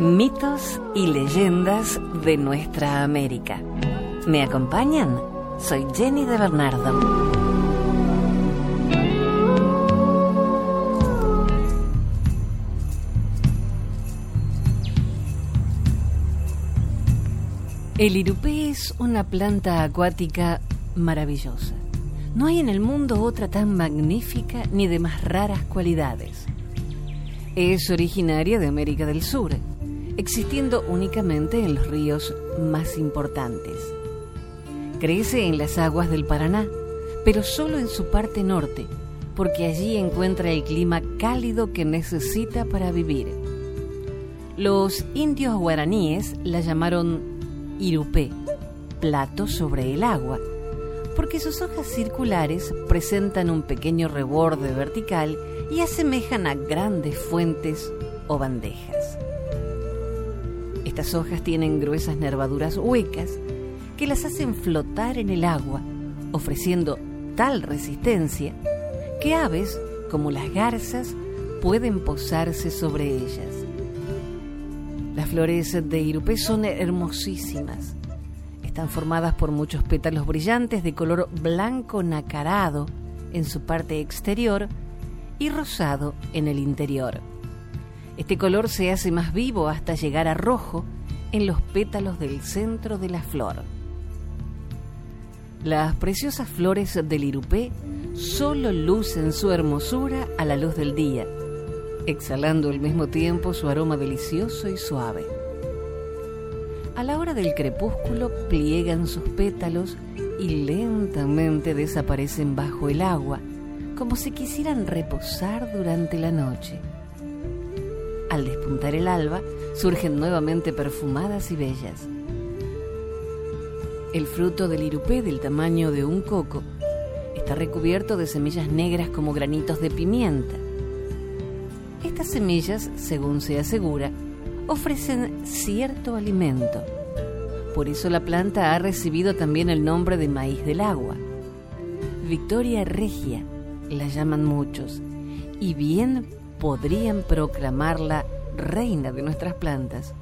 Mitos y leyendas de nuestra América. ¿Me acompañan? Soy Jenny de Bernardo. El irupé es una planta acuática maravillosa. No hay en el mundo otra tan magnífica ni de más raras cualidades. Es originaria de América del Sur, existiendo únicamente en los ríos más importantes. Crece en las aguas del Paraná, pero solo en su parte norte, porque allí encuentra el clima cálido que necesita para vivir. Los indios guaraníes la llamaron irupé, plato sobre el agua, porque sus hojas circulares presentan un pequeño reborde vertical y asemejan a grandes fuentes o bandejas. Estas hojas tienen gruesas nervaduras huecas que las hacen flotar en el agua, ofreciendo tal resistencia que aves como las garzas pueden posarse sobre ellas. Las flores de irupé son hermosísimas. Están formadas por muchos pétalos brillantes de color blanco nacarado en su parte exterior y rosado en el interior. Este color se hace más vivo hasta llegar a rojo en los pétalos del centro de la flor. Las preciosas flores del irupé solo lucen su hermosura a la luz del día exhalando al mismo tiempo su aroma delicioso y suave. A la hora del crepúsculo pliegan sus pétalos y lentamente desaparecen bajo el agua, como si quisieran reposar durante la noche. Al despuntar el alba, surgen nuevamente perfumadas y bellas. El fruto del irupé del tamaño de un coco está recubierto de semillas negras como granitos de pimienta estas semillas, según se asegura, ofrecen cierto alimento. Por eso la planta ha recibido también el nombre de maíz del agua. Victoria regia la llaman muchos, y bien podrían proclamarla reina de nuestras plantas,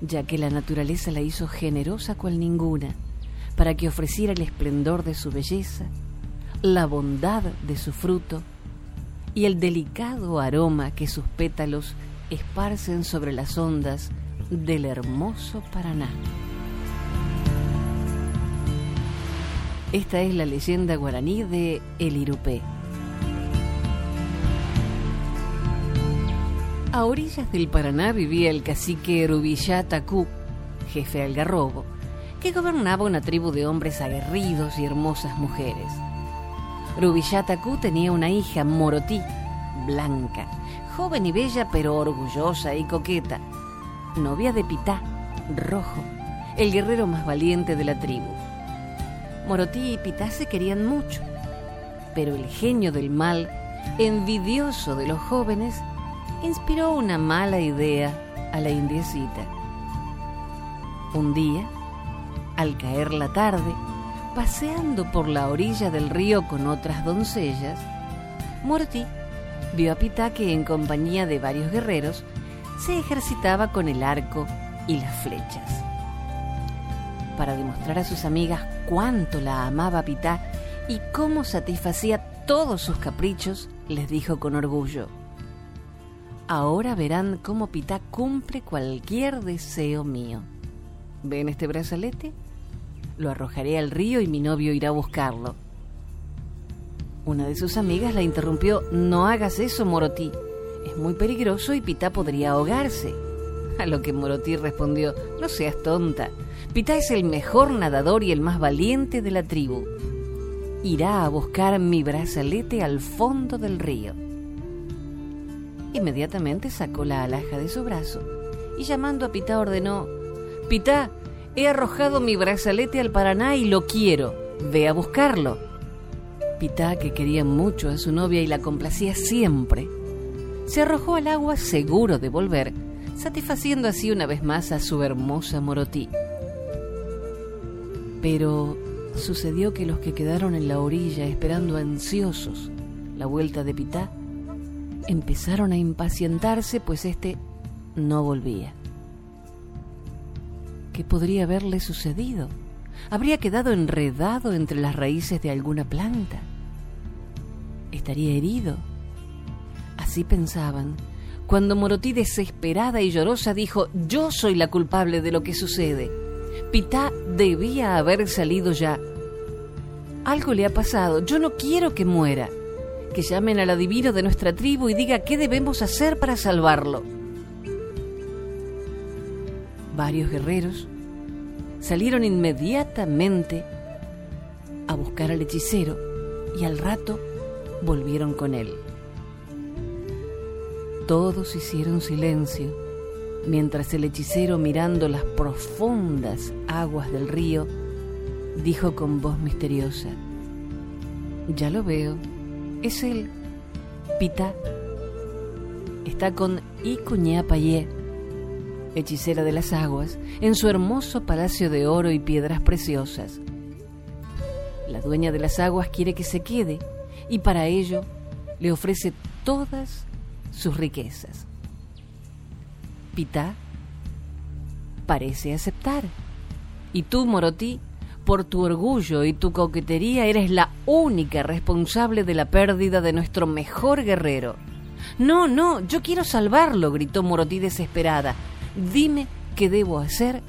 ya que la naturaleza la hizo generosa cual ninguna, para que ofreciera el esplendor de su belleza, la bondad de su fruto, y el delicado aroma que sus pétalos esparcen sobre las ondas del hermoso Paraná. Esta es la leyenda guaraní de El Irupé. A orillas del Paraná vivía el cacique Rubillá Tacú, jefe algarrobo, que gobernaba una tribu de hombres aguerridos y hermosas mujeres. Rubillataku tenía una hija, Morotí, blanca, joven y bella pero orgullosa y coqueta, novia de Pitá, rojo, el guerrero más valiente de la tribu. Morotí y Pitá se querían mucho, pero el genio del mal, envidioso de los jóvenes, inspiró una mala idea a la indiecita. Un día, al caer la tarde, paseando por la orilla del río con otras doncellas, Morty vio a Pitá que en compañía de varios guerreros se ejercitaba con el arco y las flechas. Para demostrar a sus amigas cuánto la amaba Pitá y cómo satisfacía todos sus caprichos, les dijo con orgullo, Ahora verán cómo Pitá cumple cualquier deseo mío. ¿Ven este brazalete? Lo arrojaré al río y mi novio irá a buscarlo. Una de sus amigas la interrumpió. No hagas eso, Morotí. Es muy peligroso y Pitá podría ahogarse. A lo que Morotí respondió, no seas tonta. Pitá es el mejor nadador y el más valiente de la tribu. Irá a buscar mi brazalete al fondo del río. Inmediatamente sacó la alhaja de su brazo y llamando a Pitá ordenó, Pitá, he arrojado mi brazalete al Paraná y lo quiero, ve a buscarlo. Pitá, que quería mucho a su novia y la complacía siempre, se arrojó al agua seguro de volver, satisfaciendo así una vez más a su hermosa Morotí. Pero sucedió que los que quedaron en la orilla esperando ansiosos la vuelta de Pitá, empezaron a impacientarse pues éste no volvía. ¿Qué podría haberle sucedido? ¿Habría quedado enredado entre las raíces de alguna planta? ¿Estaría herido? Así pensaban, cuando Morotí desesperada y llorosa dijo, yo soy la culpable de lo que sucede. Pitá debía haber salido ya. Algo le ha pasado, yo no quiero que muera. Que llamen al adivino de nuestra tribu y diga qué debemos hacer para salvarlo. Varios guerreros salieron inmediatamente a buscar al hechicero y al rato volvieron con él. Todos hicieron silencio mientras el hechicero mirando las profundas aguas del río dijo con voz misteriosa, Ya lo veo, es él, Pita. Está con Payé, hechicera de las aguas, en su hermoso palacio de oro y piedras preciosas. La dueña de las aguas quiere que se quede y para ello le ofrece todas sus riquezas. Pitá parece aceptar. Y tú, Morotí, por tu orgullo y tu coquetería eres la única responsable de la pérdida de nuestro mejor guerrero. No, no, yo quiero salvarlo, gritó Morotí desesperada. Dime qué debo hacer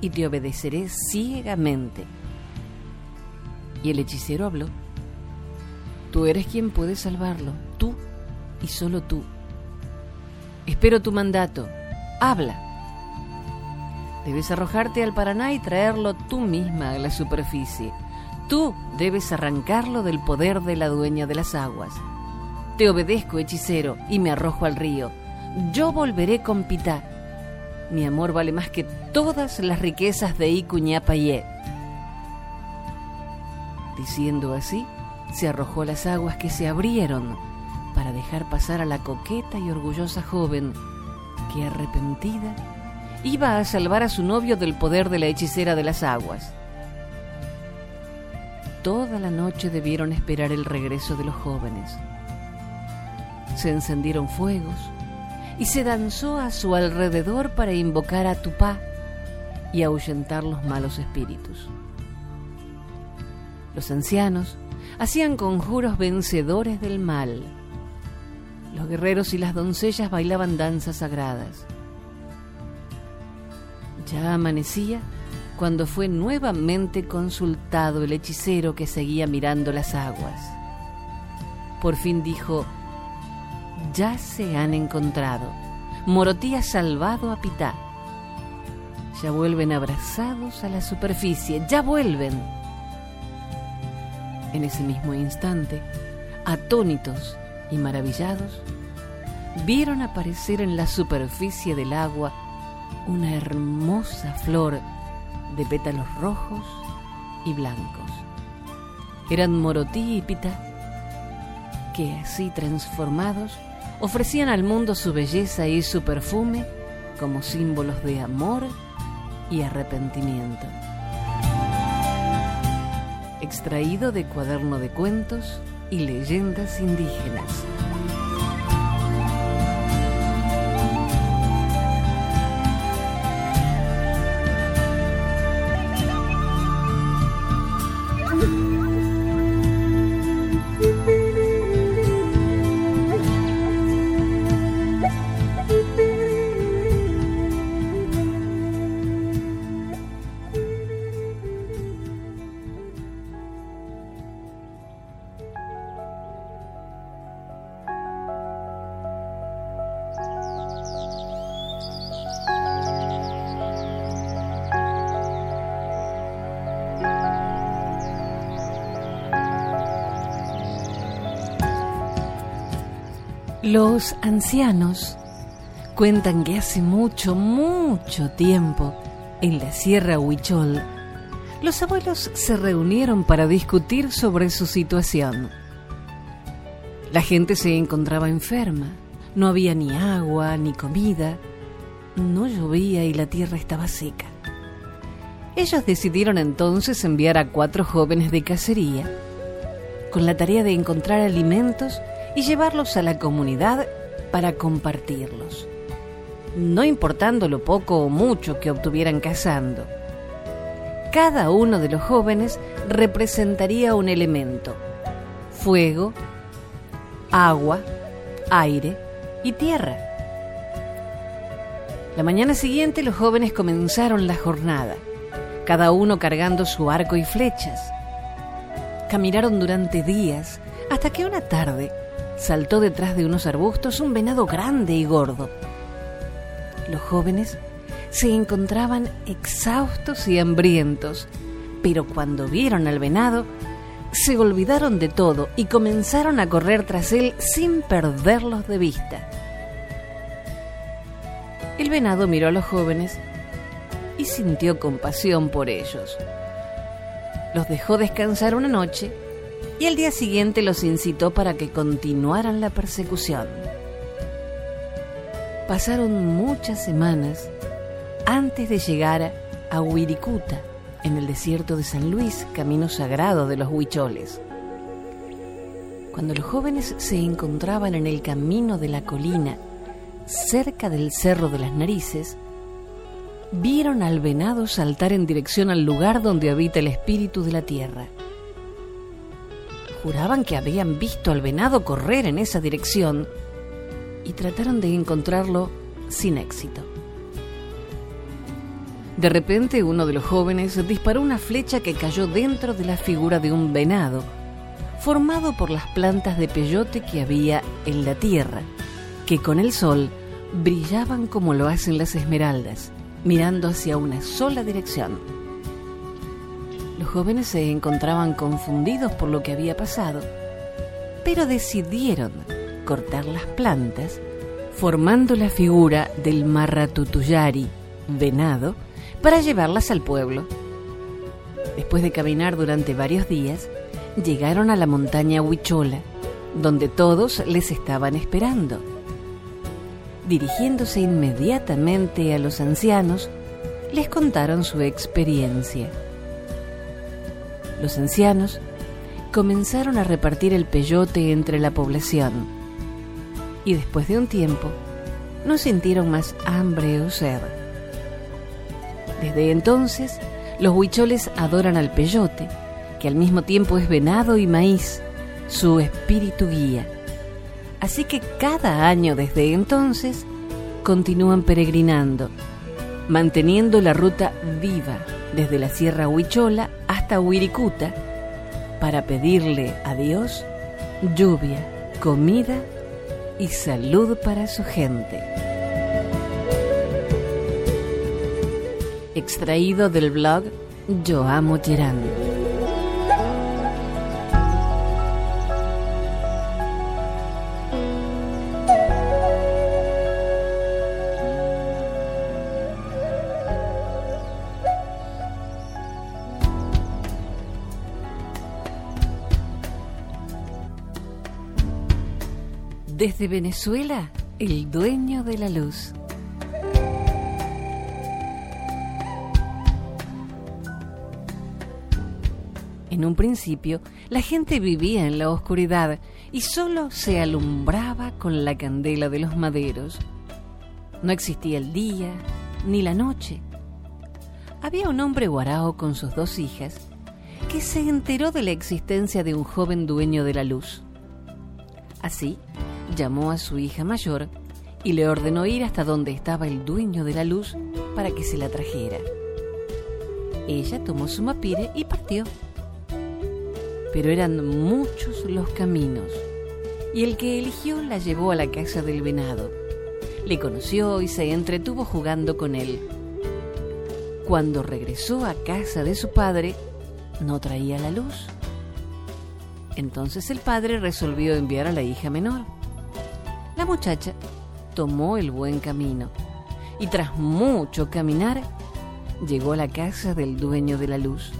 y te obedeceré ciegamente. Y el hechicero habló. Tú eres quien puede salvarlo, tú y solo tú. Espero tu mandato. Habla. Debes arrojarte al Paraná y traerlo tú misma a la superficie. Tú debes arrancarlo del poder de la dueña de las aguas. Te obedezco, hechicero, y me arrojo al río. Yo volveré con Pitá. Mi amor vale más que todas las riquezas de Icuñapayé. Diciendo así, se arrojó las aguas que se abrieron para dejar pasar a la coqueta y orgullosa joven que arrepentida iba a salvar a su novio del poder de la hechicera de las aguas. Toda la noche debieron esperar el regreso de los jóvenes. Se encendieron fuegos y se danzó a su alrededor para invocar a Tupá y ahuyentar los malos espíritus. Los ancianos hacían conjuros vencedores del mal los guerreros y las doncellas bailaban danzas sagradas. Ya amanecía cuando fue nuevamente consultado el hechicero que seguía mirando las aguas. Por fin dijo, ya se han encontrado. Morotí ha salvado a Pitá. Ya vuelven abrazados a la superficie, ya vuelven. En ese mismo instante, atónitos y maravillados, vieron aparecer en la superficie del agua una hermosa flor de pétalos rojos y blancos. Eran Morotí y Pita, que así transformados ofrecían al mundo su belleza y su perfume como símbolos de amor y arrepentimiento. Extraído de Cuaderno de Cuentos y leyendas indígenas. Los ancianos cuentan que hace mucho, mucho tiempo, en la Sierra Huichol, los abuelos se reunieron para discutir sobre su situación. La gente se encontraba enferma, no había ni agua ni comida, no llovía y la tierra estaba seca. Ellos decidieron entonces enviar a cuatro jóvenes de cacería con la tarea de encontrar alimentos y llevarlos a la comunidad para compartirlos, no importando lo poco o mucho que obtuvieran cazando. Cada uno de los jóvenes representaría un elemento, fuego, agua, aire y tierra. La mañana siguiente los jóvenes comenzaron la jornada, cada uno cargando su arco y flechas. Caminaron durante días hasta que una tarde saltó detrás de unos arbustos un venado grande y gordo. Los jóvenes se encontraban exhaustos y hambrientos, pero cuando vieron al venado, se olvidaron de todo y comenzaron a correr tras él sin perderlos de vista. El venado miró a los jóvenes y sintió compasión por ellos. Los dejó descansar una noche y al día siguiente los incitó para que continuaran la persecución. Pasaron muchas semanas antes de llegar a Huiricuta, en el desierto de San Luis, camino sagrado de los huicholes. Cuando los jóvenes se encontraban en el camino de la colina, cerca del Cerro de las Narices, vieron al venado saltar en dirección al lugar donde habita el espíritu de la tierra. Juraban que habían visto al venado correr en esa dirección y trataron de encontrarlo sin éxito. De repente uno de los jóvenes disparó una flecha que cayó dentro de la figura de un venado, formado por las plantas de peyote que había en la tierra, que con el sol brillaban como lo hacen las esmeraldas, mirando hacia una sola dirección. Jóvenes se encontraban confundidos por lo que había pasado, pero decidieron cortar las plantas, formando la figura del marratutuyari, venado, para llevarlas al pueblo. Después de caminar durante varios días, llegaron a la montaña Huichola, donde todos les estaban esperando. Dirigiéndose inmediatamente a los ancianos, les contaron su experiencia los ancianos comenzaron a repartir el peyote entre la población y después de un tiempo no sintieron más hambre o sed. Desde entonces, los huicholes adoran al peyote, que al mismo tiempo es venado y maíz, su espíritu guía. Así que cada año desde entonces continúan peregrinando, manteniendo la ruta viva desde la Sierra Huichola hasta para pedirle a Dios lluvia, comida y salud para su gente. Extraído del blog Yo Amo Gerán. Desde Venezuela, el dueño de la luz. En un principio, la gente vivía en la oscuridad y solo se alumbraba con la candela de los maderos. No existía el día ni la noche. Había un hombre guarao con sus dos hijas que se enteró de la existencia de un joven dueño de la luz. Así, llamó a su hija mayor y le ordenó ir hasta donde estaba el dueño de la luz para que se la trajera. Ella tomó su mapire y partió. Pero eran muchos los caminos, y el que eligió la llevó a la casa del venado. Le conoció y se entretuvo jugando con él. Cuando regresó a casa de su padre, no traía la luz. Entonces el padre resolvió enviar a la hija menor La muchacha tomó el buen camino y tras mucho caminar llegó a la casa del dueño de la luz.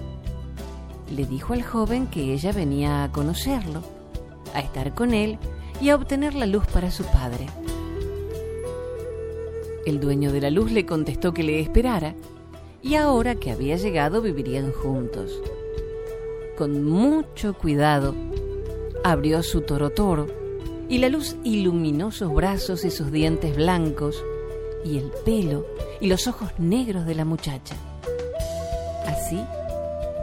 Le dijo al joven que ella venía a conocerlo, a estar con él y a obtener la luz para su padre. El dueño de la luz le contestó que le esperara y ahora que había llegado vivirían juntos. Con mucho cuidado abrió su toro toro y la luz iluminó sus brazos y sus dientes blancos y el pelo y los ojos negros de la muchacha. Así,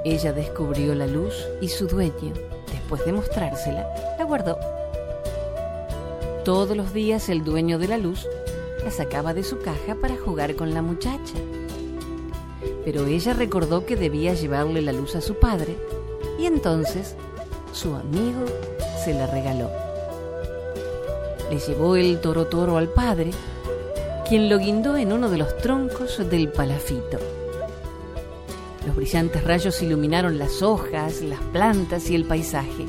ella descubrió la luz y su dueño, después de mostrársela, la guardó. Todos los días el dueño de la luz la sacaba de su caja para jugar con la muchacha. Pero ella recordó que debía llevarle la luz a su padre y entonces su amigo se la regaló. Le llevó el toro toro al padre, quien lo guindó en uno de los troncos del palafito. Los brillantes rayos iluminaron las hojas, las plantas y el paisaje.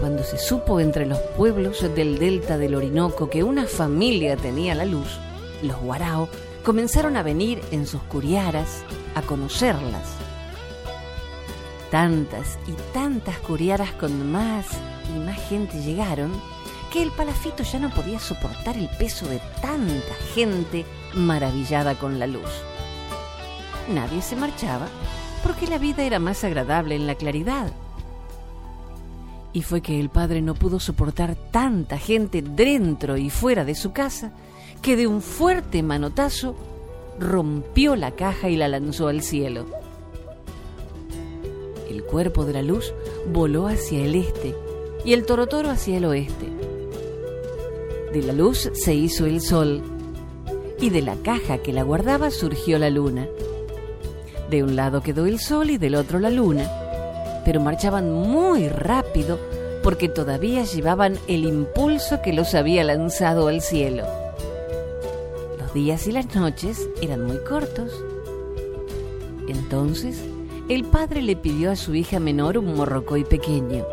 Cuando se supo entre los pueblos del delta del Orinoco que una familia tenía la luz, los guarao comenzaron a venir en sus curiaras a conocerlas. Tantas y tantas curiaras con más y más gente llegaron que el palafito ya no podía soportar el peso de tanta gente maravillada con la luz. Nadie se marchaba porque la vida era más agradable en la claridad. Y fue que el padre no pudo soportar tanta gente dentro y fuera de su casa que de un fuerte manotazo rompió la caja y la lanzó al cielo. El cuerpo de la luz voló hacia el este y el torotoro hacia el oeste. De la luz se hizo el sol y de la caja que la guardaba surgió la luna. De un lado quedó el sol y del otro la luna pero marchaban muy rápido porque todavía llevaban el impulso que los había lanzado al cielo. Los días y las noches eran muy cortos. Entonces, el padre le pidió a su hija menor un morrocoy pequeño.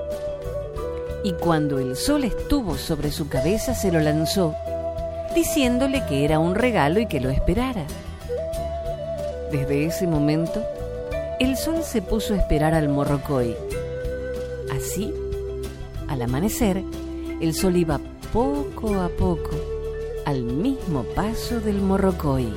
Y cuando el sol estuvo sobre su cabeza, se lo lanzó, diciéndole que era un regalo y que lo esperara. Desde ese momento, el sol se puso a esperar al morrocoy. Así, al amanecer, el sol iba poco a poco al mismo paso del morrocoy.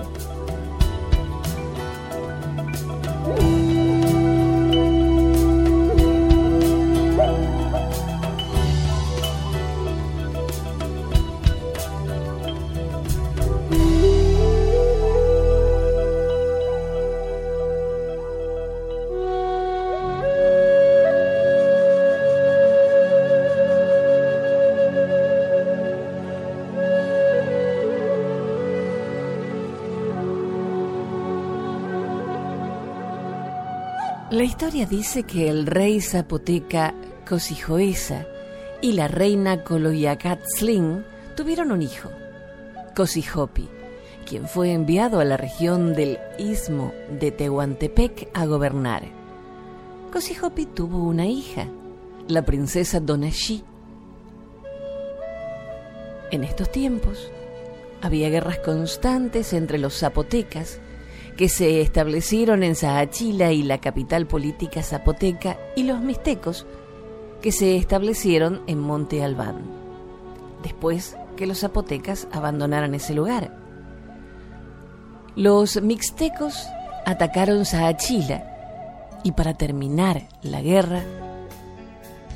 Historia dice que el rey zapoteca Cosijoesa y la reina Coloyacatzlin tuvieron un hijo, Cosijopi, quien fue enviado a la región del istmo de Tehuantepec a gobernar. Cosijopi tuvo una hija, la princesa Donashi. En estos tiempos había guerras constantes entre los zapotecas que se establecieron en Saachila y la capital política zapoteca, y los mixtecos, que se establecieron en Monte Albán, después que los zapotecas abandonaran ese lugar. Los mixtecos atacaron Saachila y para terminar la guerra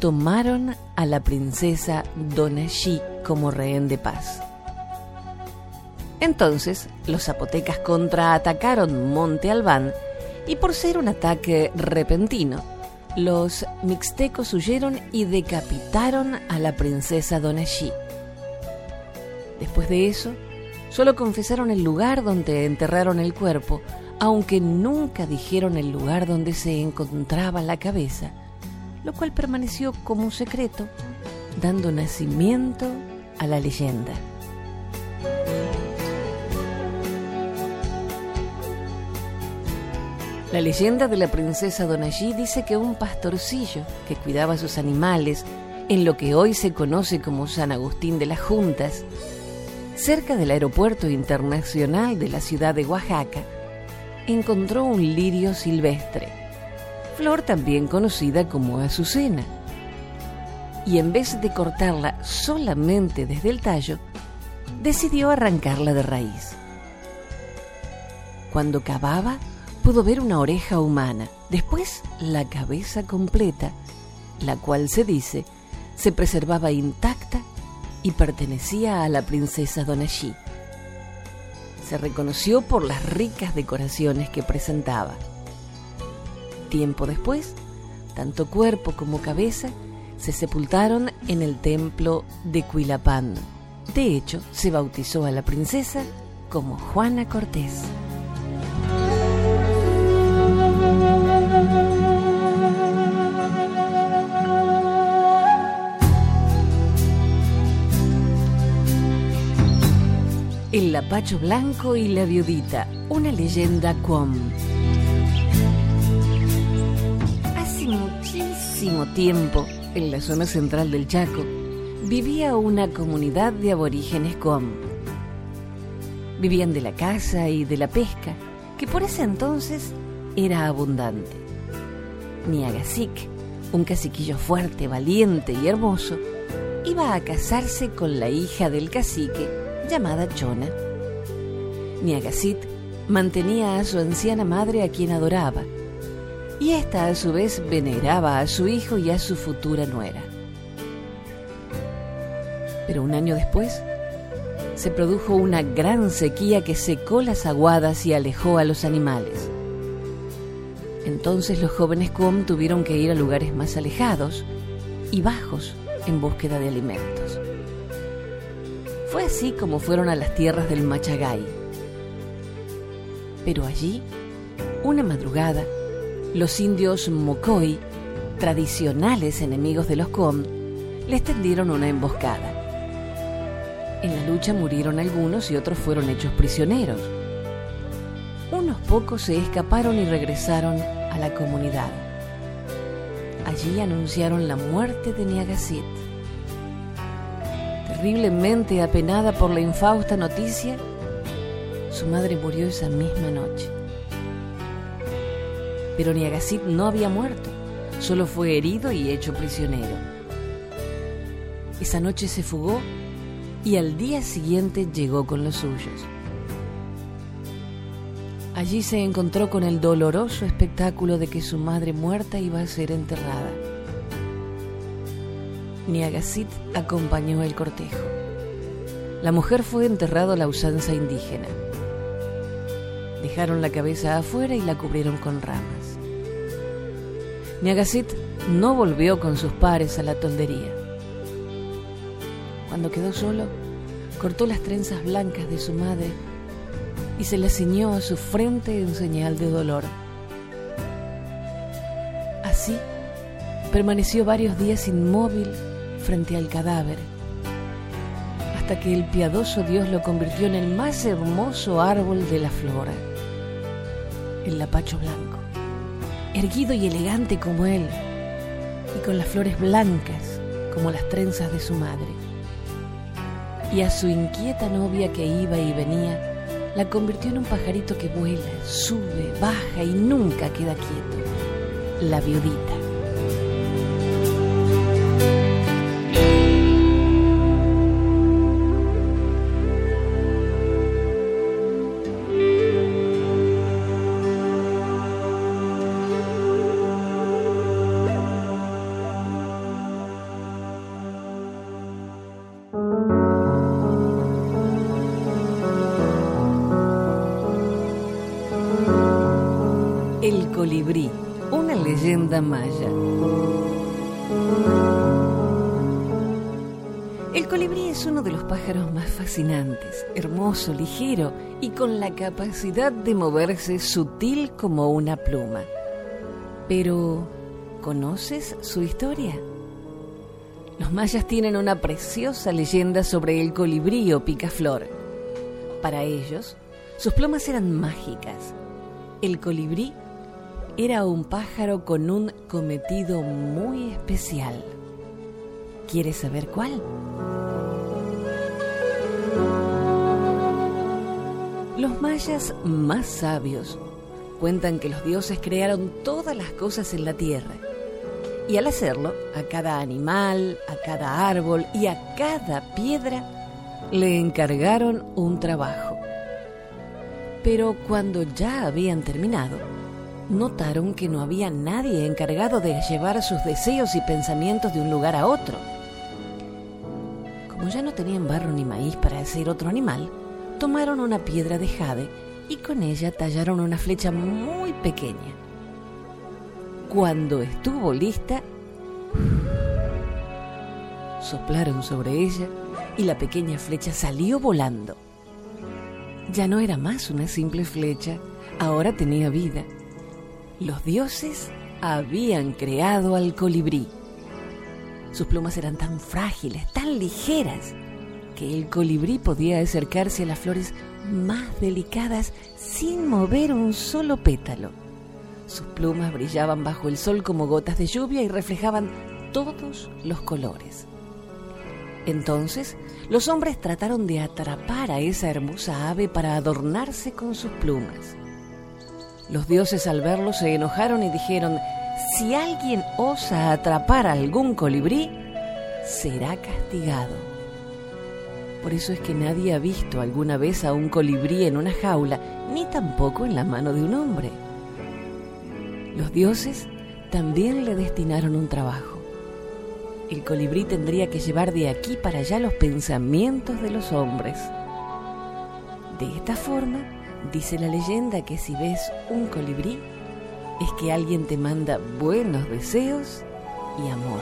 tomaron a la princesa Donashi como rehén de paz. Entonces, los zapotecas contraatacaron Monte Albán y por ser un ataque repentino, los mixtecos huyeron y decapitaron a la princesa Donashi. Después de eso, solo confesaron el lugar donde enterraron el cuerpo, aunque nunca dijeron el lugar donde se encontraba la cabeza, lo cual permaneció como un secreto, dando nacimiento a la leyenda. La leyenda de la princesa Donají dice que un pastorcillo que cuidaba a sus animales en lo que hoy se conoce como San Agustín de las Juntas, cerca del aeropuerto internacional de la ciudad de Oaxaca, encontró un lirio silvestre, flor también conocida como azucena. Y en vez de cortarla solamente desde el tallo, decidió arrancarla de raíz. Cuando cavaba, pudo ver una oreja humana, después la cabeza completa, la cual se dice se preservaba intacta y pertenecía a la princesa Donashi. Se reconoció por las ricas decoraciones que presentaba. Tiempo después, tanto cuerpo como cabeza se sepultaron en el templo de Cuilapán. De hecho, se bautizó a la princesa como Juana Cortés. El Lapacho Blanco y la Viudita, una leyenda Quom. Hace muchísimo tiempo, en la zona central del Chaco, vivía una comunidad de aborígenes Quom. Vivían de la caza y de la pesca, que por ese entonces era abundante. Niagasic, un caciquillo fuerte, valiente y hermoso, iba a casarse con la hija del cacique llamada Chona. Niagasit mantenía a su anciana madre a quien adoraba, y ésta a su vez veneraba a su hijo y a su futura nuera. Pero un año después se produjo una gran sequía que secó las aguadas y alejó a los animales. Entonces los jóvenes Kuom tuvieron que ir a lugares más alejados y bajos en búsqueda de alimentos. Fue así como fueron a las tierras del Machagay. Pero allí, una madrugada, los indios Mocoy, tradicionales enemigos de los Com, les tendieron una emboscada. En la lucha murieron algunos y otros fueron hechos prisioneros. Unos pocos se escaparon y regresaron a la comunidad. Allí anunciaron la muerte de Niagasit terriblemente apenada por la infausta noticia, su madre murió esa misma noche. Pero Niagasit no había muerto, solo fue herido y hecho prisionero. Esa noche se fugó y al día siguiente llegó con los suyos. Allí se encontró con el doloroso espectáculo de que su madre muerta iba a ser enterrada. Niagasit acompañó el cortejo. La mujer fue enterrada a la usanza indígena. Dejaron la cabeza afuera y la cubrieron con ramas. Niagasit no volvió con sus pares a la toldería. Cuando quedó solo, cortó las trenzas blancas de su madre y se las ciñó a su frente en señal de dolor. Así, permaneció varios días inmóvil frente al cadáver, hasta que el piadoso Dios lo convirtió en el más hermoso árbol de la flora, el lapacho blanco, erguido y elegante como él, y con las flores blancas como las trenzas de su madre. Y a su inquieta novia que iba y venía, la convirtió en un pajarito que vuela, sube, baja y nunca queda quieto, la viudita. Colibrí, una leyenda maya. El colibrí es uno de los pájaros más fascinantes, hermoso, ligero y con la capacidad de moverse sutil como una pluma. Pero, ¿conoces su historia? Los mayas tienen una preciosa leyenda sobre el colibrí o picaflor. Para ellos, sus plumas eran mágicas. El colibrí era un pájaro con un cometido muy especial. ¿Quieres saber cuál? Los mayas más sabios cuentan que los dioses crearon todas las cosas en la tierra. Y al hacerlo, a cada animal, a cada árbol y a cada piedra le encargaron un trabajo. Pero cuando ya habían terminado, notaron que no había nadie encargado de llevar sus deseos y pensamientos de un lugar a otro. Como ya no tenían barro ni maíz para hacer otro animal, tomaron una piedra de jade y con ella tallaron una flecha muy pequeña. Cuando estuvo lista, soplaron sobre ella y la pequeña flecha salió volando. Ya no era más una simple flecha, ahora tenía vida los dioses habían creado al colibrí. Sus plumas eran tan frágiles, tan ligeras, que el colibrí podía acercarse a las flores más delicadas sin mover un solo pétalo. Sus plumas brillaban bajo el sol como gotas de lluvia y reflejaban todos los colores. Entonces, los hombres trataron de atrapar a esa hermosa ave para adornarse con sus plumas. Los dioses al verlo se enojaron y dijeron, si alguien osa atrapar a algún colibrí, será castigado. Por eso es que nadie ha visto alguna vez a un colibrí en una jaula, ni tampoco en la mano de un hombre. Los dioses también le destinaron un trabajo. El colibrí tendría que llevar de aquí para allá los pensamientos de los hombres. De esta forma, Dice la leyenda que si ves un colibrí, es que alguien te manda buenos deseos y amor.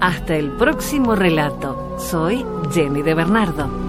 Hasta el próximo relato. Soy Jenny de Bernardo.